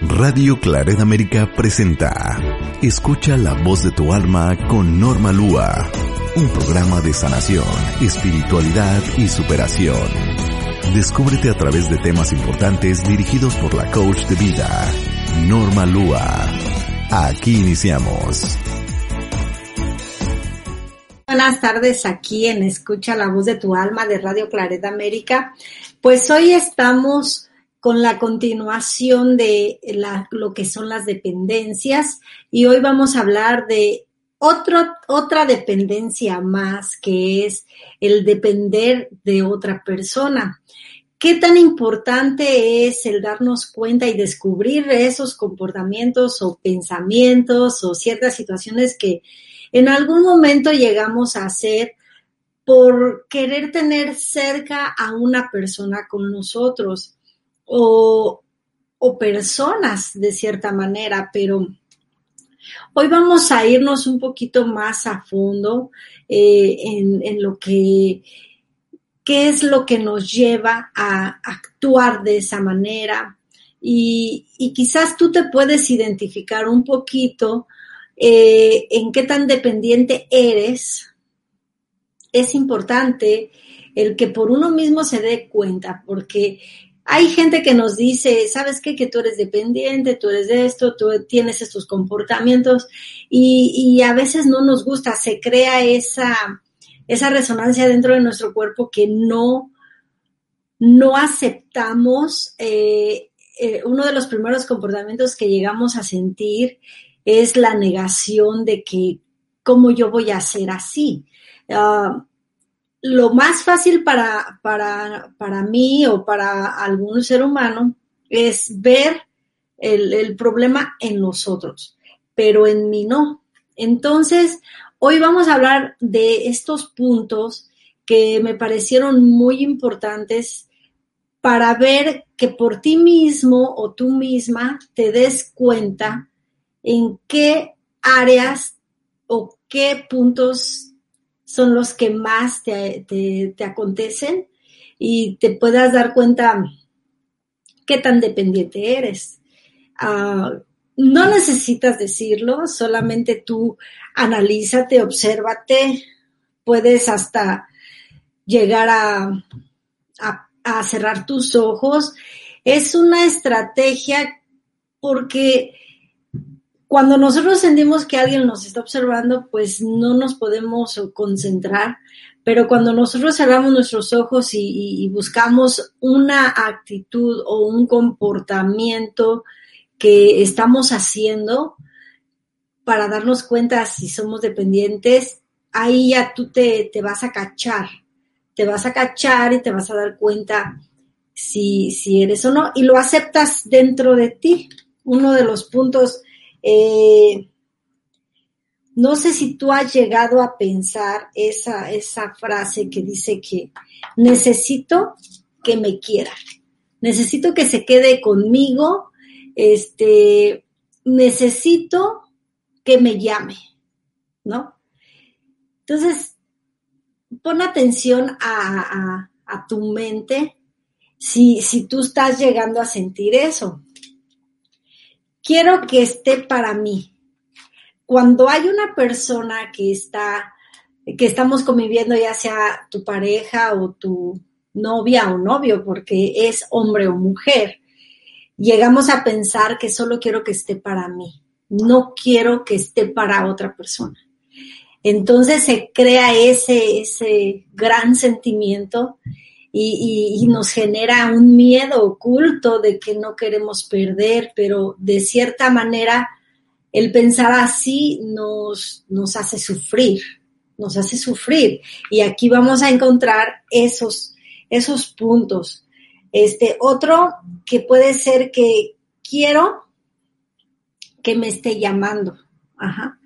Radio Claret América presenta Escucha la voz de tu alma con Norma Lua, un programa de sanación, espiritualidad y superación. Descúbrete a través de temas importantes dirigidos por la coach de vida, Norma Lua. Aquí iniciamos. Buenas tardes aquí en Escucha la voz de tu alma de Radio Claret América. Pues hoy estamos con la continuación de lo que son las dependencias y hoy vamos a hablar de otra dependencia más que es el depender de otra persona. ¿Qué tan importante es el darnos cuenta y descubrir esos comportamientos o pensamientos o ciertas situaciones que en algún momento llegamos a hacer por querer tener cerca a una persona con nosotros? O, personas de cierta manera, pero hoy vamos a irnos un poquito más a fondo eh, en, lo que qué es lo que nos lleva a actuar de esa manera. Y, quizás tú te puedes identificar un poquito eh, en qué tan dependiente eres. Es importante el que por uno mismo se dé cuenta, porque hay gente que nos dice, ¿sabes qué? Que tú eres dependiente, tú eres de esto, tú tienes estos comportamientos y, a veces no nos gusta, se crea esa, esa resonancia dentro de nuestro cuerpo que no, no aceptamos. Eh, eh, uno de los primeros comportamientos que llegamos a sentir es la negación de que, ¿cómo yo voy a ser así? Ah, lo más fácil para, para, para mí o para algún ser humano es ver el, problema en nosotros, pero en mí no. Entonces, hoy vamos a hablar de estos puntos que me parecieron muy importantes para ver que por ti mismo o tú misma te des cuenta en qué áreas o qué puntos son los que más te, acontecen y te puedas dar cuenta qué tan dependiente eres. Ah, no necesitas decirlo, solamente tú analízate, obsérvate, puedes hasta llegar a, a cerrar tus ojos. Es una estrategia porque cuando nosotros sentimos que alguien nos está observando, pues no nos podemos concentrar, pero cuando nosotros cerramos nuestros ojos y, buscamos una actitud o un comportamiento que estamos haciendo para darnos cuenta si somos dependientes, ahí ya tú te, te vas a cachar, te vas a cachar y te vas a dar cuenta si, si eres o no, y lo aceptas dentro de ti. Uno de los puntos eh, no sé si tú has llegado a pensar esa, esa frase que dice que necesito que me quiera, necesito que se quede conmigo, este, necesito que me llame, ¿no? Entonces, pon atención a, tu mente si, si tú estás llegando a sentir eso quiero que esté para mí. Cuando hay una persona que está, que estamos conviviendo, ya sea tu pareja o tu novia o novio, porque es hombre o mujer, llegamos a pensar que solo quiero que esté para mí, no quiero que esté para otra persona. Entonces se crea ese, ese gran sentimiento y, nos genera un miedo oculto de que no queremos perder, pero de cierta manera el pensar así nos, nos hace sufrir, nos hace sufrir. Y aquí vamos a encontrar esos, esos puntos. Este, otro que puede ser que quiero que me esté llamando. Ajá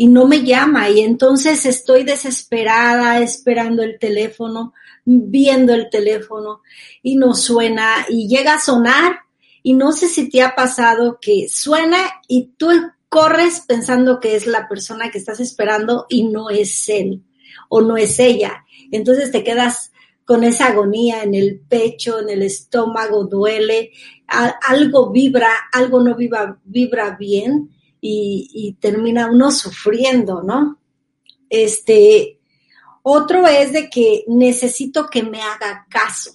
y no me llama y entonces estoy desesperada esperando el teléfono, viendo el teléfono y no suena y llega a sonar y no sé si te ha pasado que suena y tú corres pensando que es la persona que estás esperando y no es él o no es ella. Entonces te quedas con esa agonía en el pecho, en el estómago, duele, algo vibra, algo no vibra, vibra bien y, y termina uno sufriendo, ¿no? Este, otro es de que necesito que me haga caso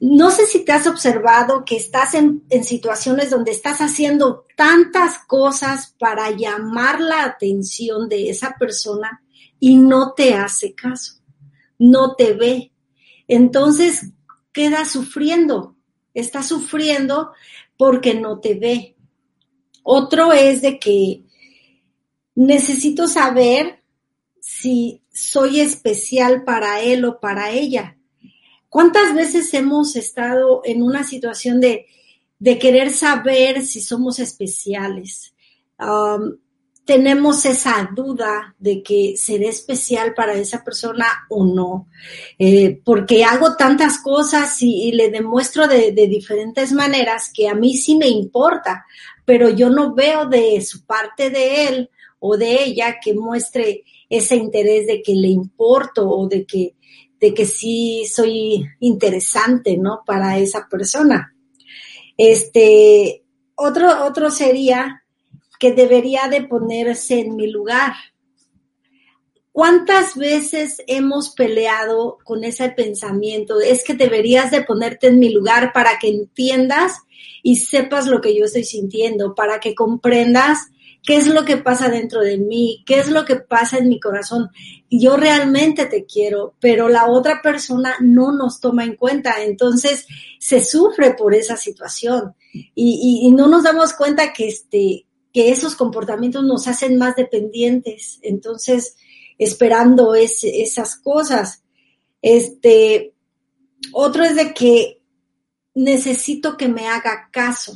no sé si te has observado que estás en, situaciones donde estás haciendo tantas cosas para llamar la atención de esa persona y no te hace caso, no te ve. Entonces queda sufriendo, está sufriendo porque no te ve. Otro es de que necesito saber si soy especial para él o para ella ¿Cuántas veces hemos estado en una situación de, querer saber si somos especiales? Um, tenemos esa duda de que seré especial para esa persona o no, eh, porque hago tantas cosas y, le demuestro de, de, diferentes maneras que a mí sí me importa, pero yo no veo de su parte de él o de ella que muestre ese interés de que le importo o de que de que sí soy interesante, ¿no? Para esa persona. Este, otro, otro sería que debería de ponerse en mi lugar. ¿Cuántas veces hemos peleado con ese pensamiento? Es que deberías de ponerte en mi lugar para que entiendas y sepas lo que yo estoy sintiendo, para que comprendas qué es lo que pasa dentro de mí, qué es lo que pasa en mi corazón. Yo realmente te quiero, pero la otra persona no nos toma en cuenta, entonces se sufre por esa situación y, no nos damos cuenta que, este, que esos comportamientos nos hacen más dependientes, entonces esperando esas cosas. Este, otro es de que necesito que me haga caso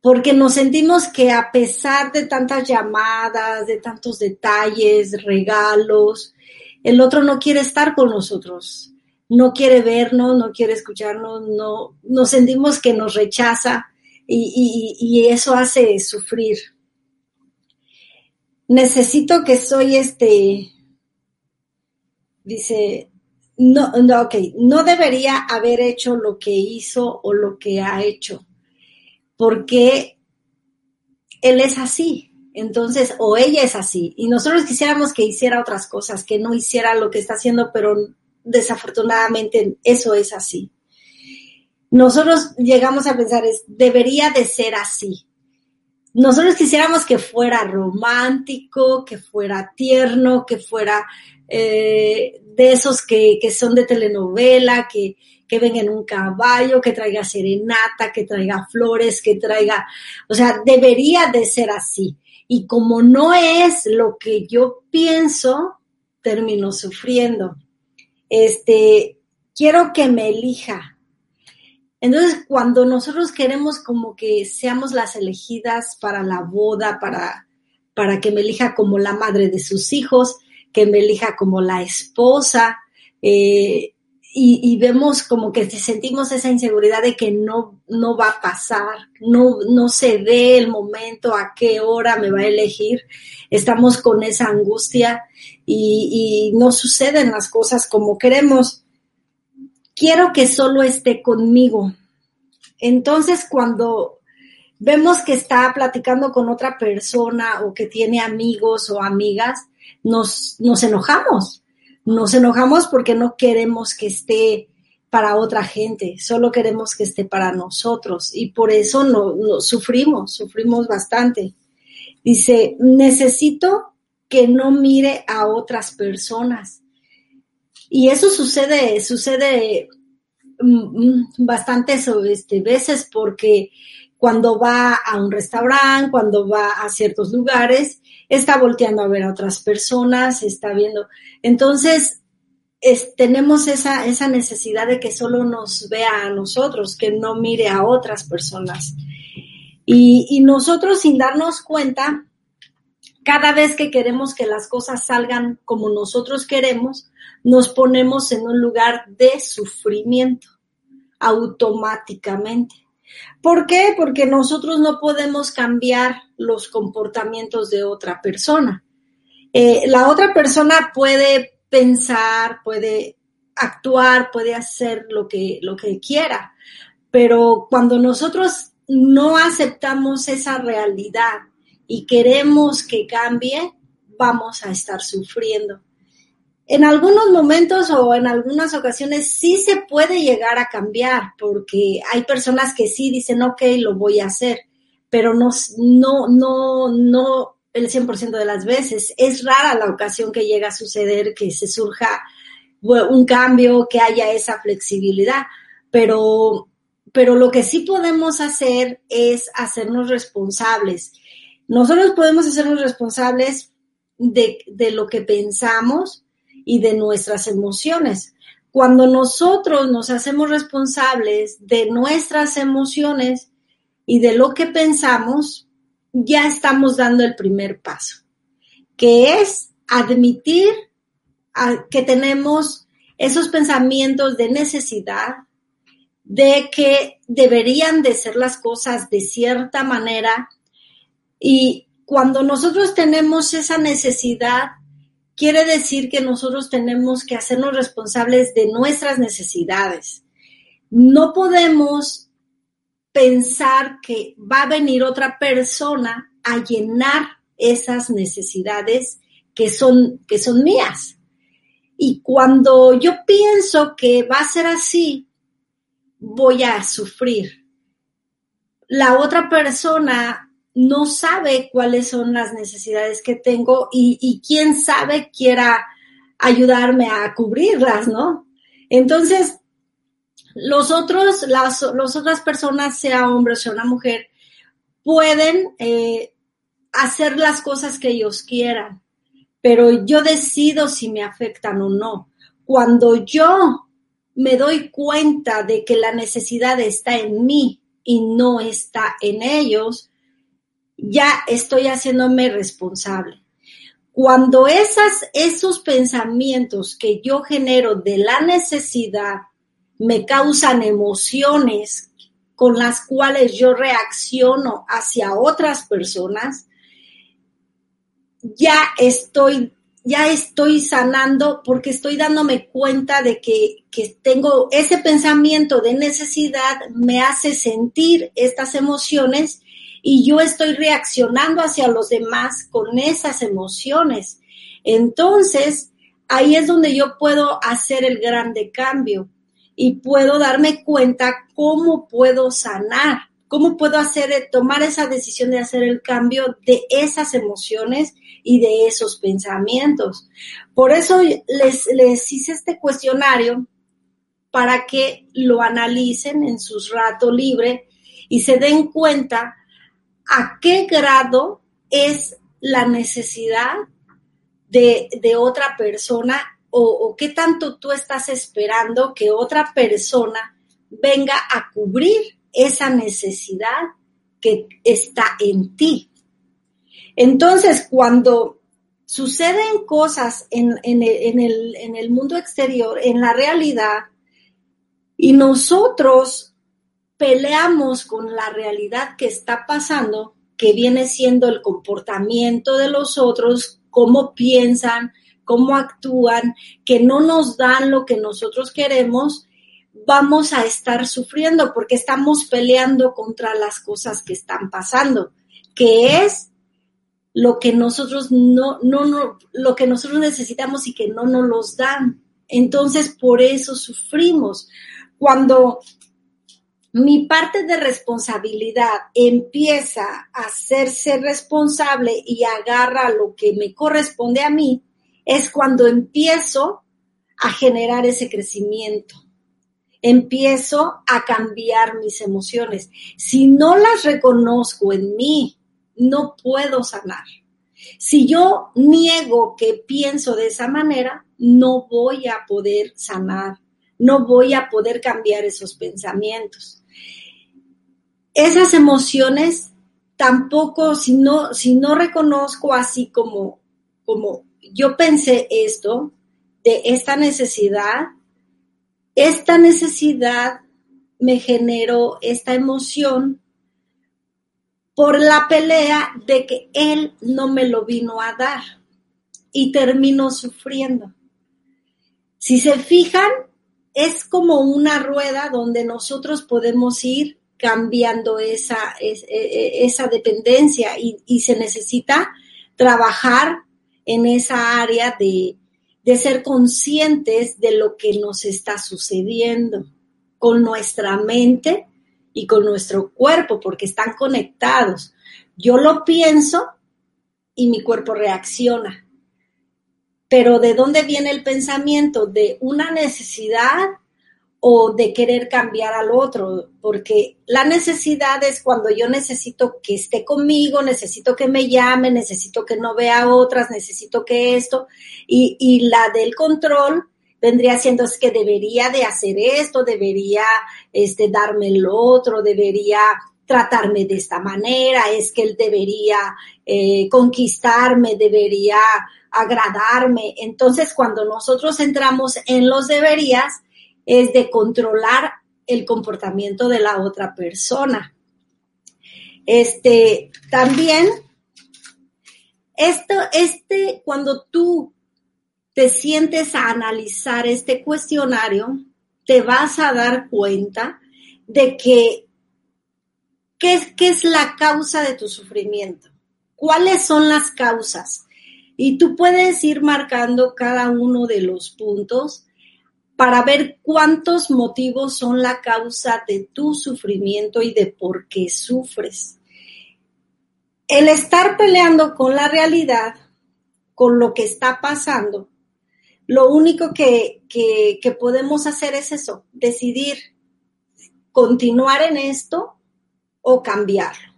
porque nos sentimos que a pesar de tantas llamadas, de tantos detalles, regalos, el otro no quiere estar con nosotros, no quiere vernos, no quiere escucharnos, no, nos sentimos que nos rechaza y, eso hace sufrir. Necesito que soy este, dice, no, no, ok, no debería haber hecho lo que hizo o lo que ha hecho porque él es así, entonces, o ella es así, y nosotros quisiéramos que hiciera otras cosas, que no hiciera lo que está haciendo, pero desafortunadamente eso es así. Nosotros llegamos a pensar, es, debería de ser así. Nosotros quisiéramos que fuera romántico, que fuera tierno, que fuera eh, de esos que, que son de telenovela, que, que venga en un caballo, que traiga serenata, que traiga flores, que traiga, o sea, debería de ser así. Y como no es lo que yo pienso, termino sufriendo. Este, quiero que me elija. Entonces, cuando nosotros queremos como que seamos las elegidas para la boda, para, para que me elija como la madre de sus hijos, que me elija como la esposa, eh, y, vemos como que sentimos esa inseguridad de que no, no va a pasar, no, no se ve el momento, a qué hora me va a elegir, estamos con esa angustia y, y no suceden las cosas como queremos. Quiero que solo esté conmigo. Entonces, cuando vemos que está platicando con otra persona o que tiene amigos o amigas, nos, nos enojamos nos enojamos porque no queremos que esté para otra gente, solo queremos que esté para nosotros y por eso no, sufrimos, sufrimos bastante. Dice, necesito que no mire a otras personas. Y eso sucede, sucede mm, mm, bastantes este, veces porque cuando va a un restaurante, cuando va a ciertos lugares, está volteando a ver a otras personas, está viendo. Entonces, tenemos esa, esa necesidad de que solo nos vea a nosotros, que no mire a otras personas. Y, y nosotros sin darnos cuenta, cada vez que queremos que las cosas salgan como nosotros queremos, nos ponemos en un lugar de sufrimiento automáticamente. ¿Por qué? Porque nosotros no podemos cambiar los comportamientos de otra persona. Eh, la otra persona puede pensar, puede actuar, puede hacer lo que, lo que quiera. Pero cuando nosotros no aceptamos esa realidad y queremos que cambie, vamos a estar sufriendo. En algunos momentos o en algunas ocasiones sí se puede llegar a cambiar, porque hay personas que sí dicen, ok, lo voy a hacer, pero no, no, no, no el 100% de las veces. Es rara la ocasión que llega a suceder que se surja un cambio, que haya esa flexibilidad, pero, pero lo que sí podemos hacer es hacernos responsables. Nosotros podemos hacernos responsables de, de lo que pensamos y de nuestras emociones. Cuando nosotros nos hacemos responsables de nuestras emociones y de lo que pensamos, ya estamos dando el primer paso, que es admitir que tenemos esos pensamientos de necesidad, de que deberían de ser las cosas de cierta manera. Y cuando nosotros tenemos esa necesidad, quiere decir que nosotros tenemos que hacernos responsables de nuestras necesidades. No podemos pensar que va a venir otra persona a llenar esas necesidades que son, que son mías. Y cuando yo pienso que va a ser así, voy a sufrir. La otra persona no sabe cuáles son las necesidades que tengo y, quién sabe quiera ayudarme a cubrirlas, ¿no? Entonces, los otros, las otras personas, sea hombre o sea una mujer, pueden eh, hacer las cosas que ellos quieran pero yo decido si me afectan o no. Cuando yo me doy cuenta de que la necesidad está en mí y no está en ellos, ya estoy haciéndome responsable. Cuando esas, esos pensamientos que yo genero de la necesidad me causan emociones con las cuales yo reacciono hacia otras personas, ya estoy, ya estoy sanando porque estoy dándome cuenta de que, que tengo ese pensamiento de necesidad, me hace sentir estas emociones y yo estoy reaccionando hacia los demás con esas emociones. Entonces, ahí es donde yo puedo hacer el grande cambio y puedo darme cuenta cómo puedo sanar, cómo puedo hacer, tomar esa decisión de hacer el cambio de esas emociones y de esos pensamientos. Por eso les, les hice este cuestionario para que lo analicen en su rato libre y se den cuenta a qué grado es la necesidad de, otra persona o, qué tanto tú estás esperando que otra persona venga a cubrir esa necesidad que está en ti. Entonces, cuando suceden cosas en el mundo exterior, en la realidad, y nosotros peleamos con la realidad que está pasando, que viene siendo el comportamiento de los otros, cómo piensan, cómo actúan, que no nos dan lo que nosotros queremos, vamos a estar sufriendo porque estamos peleando contra las cosas que están pasando, que es lo que nosotros no, no, no, lo que nosotros necesitamos y que no nos los dan. Entonces, por eso sufrimos. Cuando mi parte de responsabilidad empieza a hacerse responsable y agarra lo que me corresponde a mí, es cuando empiezo a generar ese crecimiento. Empiezo a cambiar mis emociones. Si no las reconozco en mí, no puedo sanar. Si yo niego que pienso de esa manera, no voy a poder sanar, no voy a poder cambiar esos pensamientos. Esas emociones tampoco, si no, si no reconozco así como, como yo pensé esto, de esta necesidad, esta necesidad me generó esta emoción por la pelea de que él no me lo vino a dar y terminó sufriendo. Si se fijan, es como una rueda donde nosotros podemos ir cambiando esa, e, e, esa dependencia y, se necesita trabajar en esa área de, de ser conscientes de lo que nos está sucediendo con nuestra mente y con nuestro cuerpo, porque están conectados. Yo lo pienso y mi cuerpo reacciona. Pero ¿de dónde viene el pensamiento? ¿De una necesidad o de querer cambiar al otro? Porque la necesidad es cuando yo necesito que esté conmigo, necesito que me llame, necesito que no vea a otras, necesito que esto. Y, y la del control vendría siendo es que debería de hacer esto, debería este, darme lo otro, debería tratarme de esta manera, es que él debería eh, conquistarme, debería agradarme. Entonces, cuando nosotros entramos en los deberías, es de controlar el comportamiento de la otra persona. Este, también, esto, este, cuando tú te sientes a analizar este cuestionario, te vas a dar cuenta de que ¿qué es, la causa de tu sufrimiento? ¿Cuáles son las causas? Y tú puedes ir marcando cada uno de los puntos para ver cuántos motivos son la causa de tu sufrimiento y de por qué sufres. El estar peleando con la realidad, con lo que está pasando, lo único que, podemos hacer es eso, decidir continuar en esto o cambiarlo.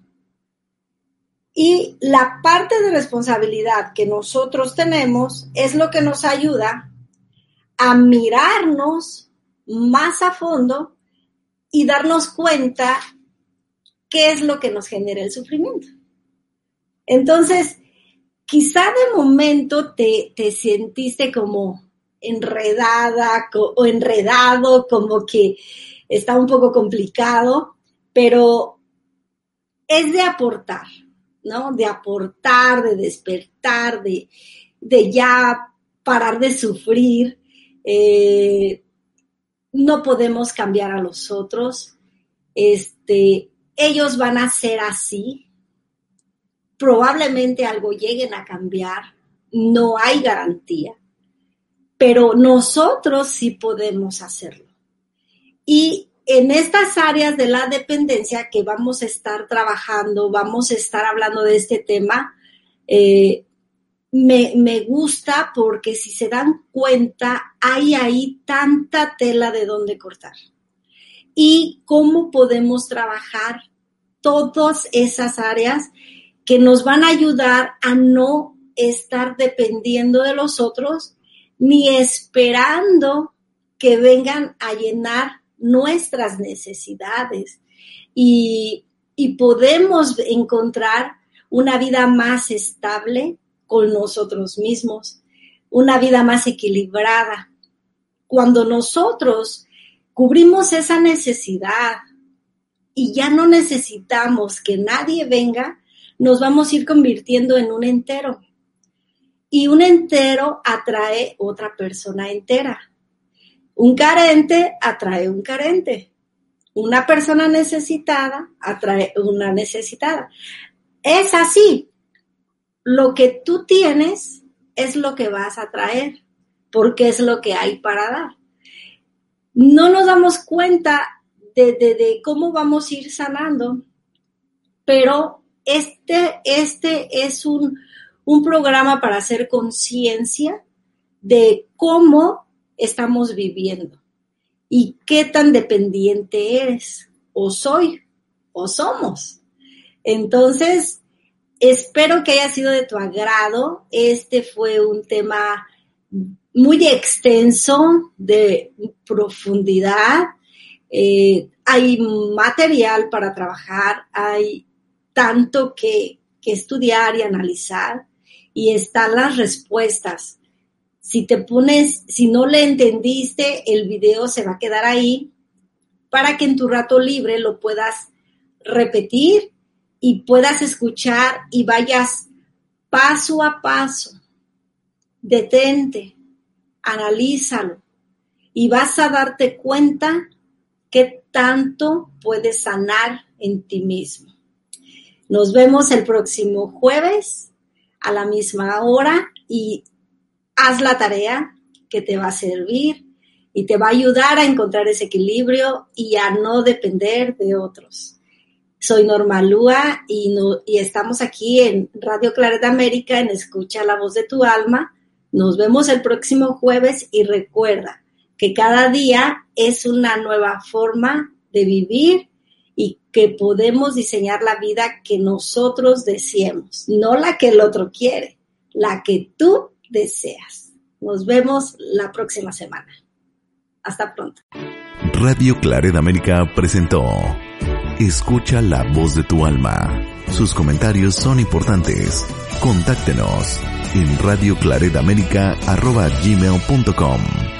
Y la parte de responsabilidad que nosotros tenemos es lo que nos ayuda a mirarnos más a fondo y darnos cuenta qué es lo que nos genera el sufrimiento. Entonces, quizá de momento te, te sentiste como enredada o enredado, como que está un poco complicado, pero es de aportar, ¿no? De aportar, de despertar, de, de ya parar de sufrir. Eh, no podemos cambiar a los otros. Este, ellos van a ser así, probablemente algo lleguen a cambiar, no hay garantía, pero nosotros sí podemos hacerlo. Y en estas áreas de la dependencia que vamos a estar trabajando, vamos a estar hablando de este tema, eh, me, me, gusta porque si se dan cuenta, hay ahí tanta tela de donde cortar. Y cómo podemos trabajar todas esas áreas que nos van a ayudar a no estar dependiendo de los otros ni esperando que vengan a llenar nuestras necesidades y, y podemos encontrar una vida más estable con nosotros mismos, una vida más equilibrada. Cuando nosotros cubrimos esa necesidad y ya no necesitamos que nadie venga, nos vamos a ir convirtiendo en un entero. Y un entero atrae otra persona entera. Un carente atrae un carente. Una persona necesitada atrae una necesitada. Es así. Lo que tú tienes es lo que vas a traer, porque es lo que hay para dar. No nos damos cuenta de, cómo vamos a ir sanando, pero este, este es un, programa para hacer conciencia de cómo estamos viviendo y qué tan dependiente eres o soy o somos. Entonces, espero que haya sido de tu agrado. Este fue un tema muy extenso, de profundidad. Eh, hay material para trabajar, hay tanto que, estudiar y analizar y están las respuestas. Si te pones, si no le entendiste, el video se va a quedar ahí para que en tu rato libre lo puedas repetir y puedas escuchar y vayas paso a paso. Detente, analízalo, y vas a darte cuenta qué tanto puedes sanar en ti mismo. Nos vemos el próximo jueves a la misma hora y haz la tarea que te va a servir y te va a ayudar a encontrar ese equilibrio y a no depender de otros. Soy Norma Lúa y, y estamos aquí en Radio Claret América en Escucha la Voz de tu Alma. Nos vemos el próximo jueves y recuerda que cada día es una nueva forma de vivir y que podemos diseñar la vida que nosotros deseemos, no la que el otro quiere, la que tú deseas. Nos vemos la próxima semana. Hasta pronto. Radio Claret América presentó Escucha la voz de tu alma. Sus comentarios son importantes. Contáctenos en radioclaredamerica.gmail.com